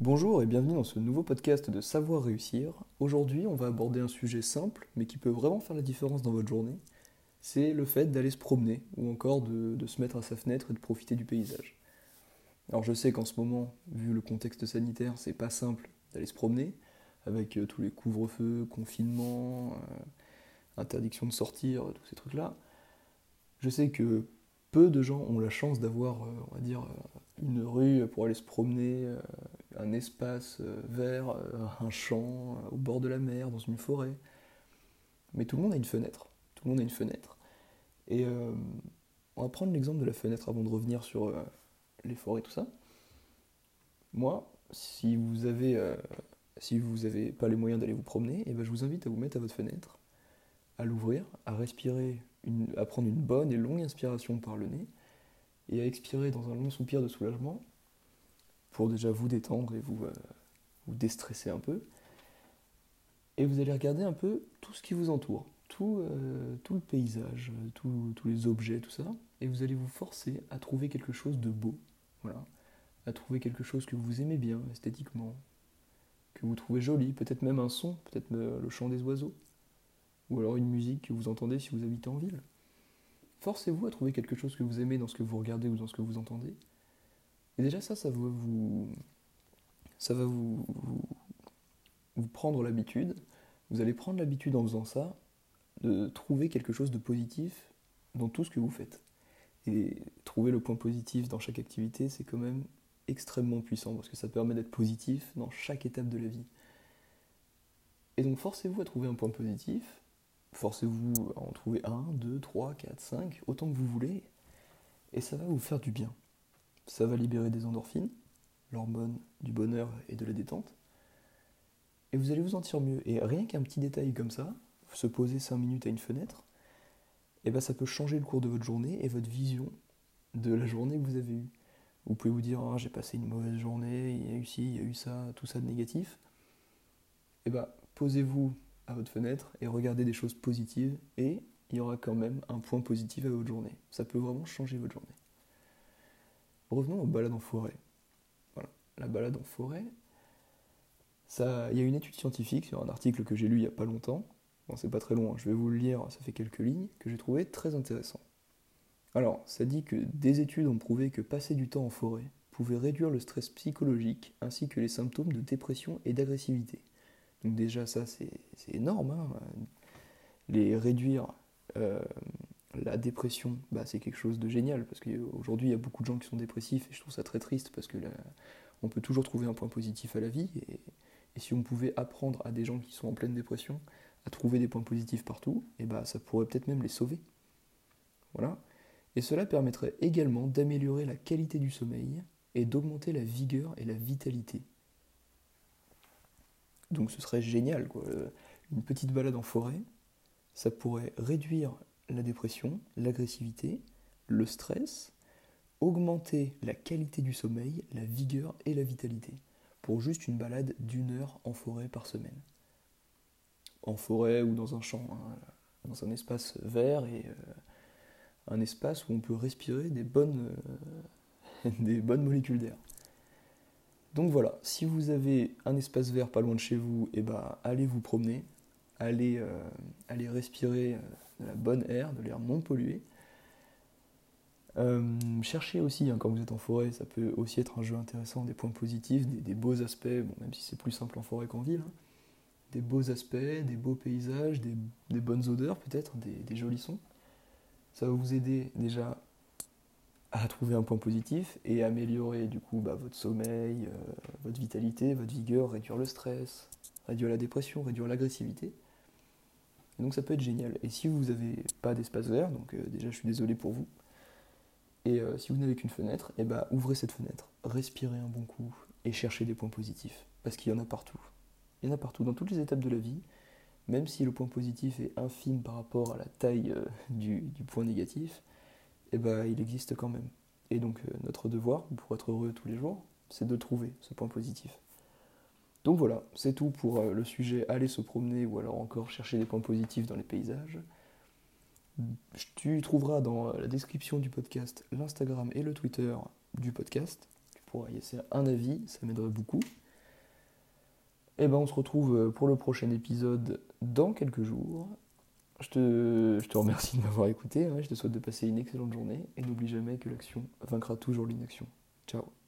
Bonjour et bienvenue dans ce nouveau podcast de Savoir réussir. Aujourd'hui, on va aborder un sujet simple, mais qui peut vraiment faire la différence dans votre journée. C'est le fait d'aller se promener, ou encore de, se mettre à sa fenêtre et de profiter du paysage. Alors je sais qu'en ce moment, vu le contexte sanitaire, c'est pas simple d'aller se promener, avec euh, tous les couvre-feux, confinements, euh, interdiction de sortir, tous ces trucs-là. Je sais que peu de gens ont la chance d'avoir, euh, on va dire, une rue pour aller se promener, euh, un espace euh, vert, euh, un champ, au bord de la mer, dans une forêt. Mais tout le monde a une fenêtre. Tout le monde a une fenêtre. Et on va prendre l'exemple de la fenêtre avant de revenir sur les forêts, tout ça. Moi, si vous avez, si vous n'avez pas les moyens d'aller vous promener, et eh ben je vous invite à vous mettre à votre fenêtre, à l'ouvrir, à respirer, à prendre une bonne et longue inspiration par le nez, et à expirer dans un long soupir de soulagement pour déjà vous détendre et vous, euh, vous déstresser un peu. Et vous allez regarder un peu tout ce qui vous entoure, tout, euh, tout le paysage, tous les objets, tout ça, et vous allez vous forcer à trouver quelque chose de beau, voilà, à trouver quelque chose que vous aimez bien esthétiquement, que vous trouvez joli, peut-être même un son, peut-être le chant des oiseaux, ou alors une musique que vous entendez si vous habitez en ville. Forcez-vous à trouver quelque chose que vous aimez dans ce que vous regardez ou dans ce que vous entendez. Et déjà ça, ça va vous, va vous, vous, prendre l'habitude. Vous allez prendre l'habitude en faisant ça de trouver quelque chose de positif dans tout ce que vous faites. Et trouver le point positif dans chaque activité, c'est quand même extrêmement puissant parce que ça permet d'être positif dans chaque étape de la vie. Et donc forcez-vous à trouver un point positif Forcez-vous à en trouver un, deux, trois, quatre, cinq, autant que vous voulez, et ça va vous faire du bien. Ça va libérer des endorphines, l'hormone du bonheur et de la détente, et vous allez vous sentir mieux. Et rien qu'un petit détail comme ça, se poser cinq minutes à une fenêtre, eh ben ça peut changer le cours de votre journée et votre vision de la journée que vous avez eue. Vous pouvez vous dire, ah, j'ai passé une mauvaise journée, il y a eu ci, il y a eu ça, tout ça de négatif. Et eh ben posez-vous à votre fenêtre et regardez des choses positives et il y aura quand même un point positif à votre journée. Ça peut vraiment changer votre journée. Revenons aux balades en forêt. Voilà, la balade en forêt. Il y a une étude scientifique sur un article que j'ai lu il n'y a pas longtemps. Bon, c'est pas très long, hein. je vais vous le lire, ça fait quelques lignes, que j'ai trouvé très intéressant. Alors, ça dit que des études ont prouvé que passer du temps en forêt pouvait réduire le stress psychologique ainsi que les symptômes de dépression et d'agressivité. Donc déjà ça c'est énorme. Hein. Les réduire euh, la dépression, bah, c'est quelque chose de génial parce qu'aujourd'hui il y a beaucoup de gens qui sont dépressifs et je trouve ça très triste parce que on peut toujours trouver un point positif à la vie et, si on pouvait apprendre à des gens qui sont en pleine dépression à trouver des points positifs partout, et bah ça pourrait peut-être même les sauver. Voilà. Et cela permettrait également d'améliorer la qualité du sommeil et d'augmenter la vigueur et la vitalité. Donc ce serait génial, quoi. Une petite balade en forêt, ça pourrait réduire la dépression, l'agressivité, le stress, augmenter la qualité du sommeil, la vigueur et la vitalité, pour juste une balade d'une heure en forêt par semaine. En forêt ou dans un champ, hein, dans un espace vert et euh, un espace où on peut respirer des bonnes, euh, des bonnes molécules d'air. Donc voilà, si vous avez un espace vert pas loin de chez vous, eh ben, allez vous promener, euh, allez respirer euh, de la bonne air, de l'air non pollué. Euh, cherchez aussi, hein, quand vous êtes en forêt, ça peut aussi être un jeu intéressant, des points positifs, des, beaux aspects, même si c'est plus simple en forêt qu'en ville, hein. des beaux aspects, des beaux paysages, des, bonnes odeurs peut-être, des, des jolis sons. Ça va vous aider déjà à trouver un point positif et améliorer du coup bah, votre sommeil, votre vitalité, votre vigueur, réduire le stress, réduire la dépression, réduire l'agressivité. Donc ça peut être génial. Et si vous n'avez pas d'espace vert, donc euh, déjà je suis désolé pour vous, et euh, si vous n'avez qu'une fenêtre, et eh bah, ouvrez cette fenêtre, respirez un bon coup et cherchez des points positifs. Parce qu'il y en a partout. Il y en a partout, dans toutes les étapes de la vie, même si le point positif est infime par rapport à la taille du, du point négatif, eh ben, il existe quand même. Et donc euh, notre devoir, pour être heureux tous les jours, c'est de trouver ce point positif. Donc voilà, c'est tout pour euh, le sujet aller se promener ou alors encore chercher des points positifs dans les paysages. Tu trouveras dans la description du podcast l'Instagram et le Twitter du podcast. Tu pourras y laisser un avis, ça m'aiderait beaucoup. Et ben on se retrouve pour le prochain épisode dans quelques jours. Je te, je te remercie de m'avoir écouté, hein. je te souhaite de passer une excellente journée et n'oublie jamais que l'action vaincra toujours l'inaction. Ciao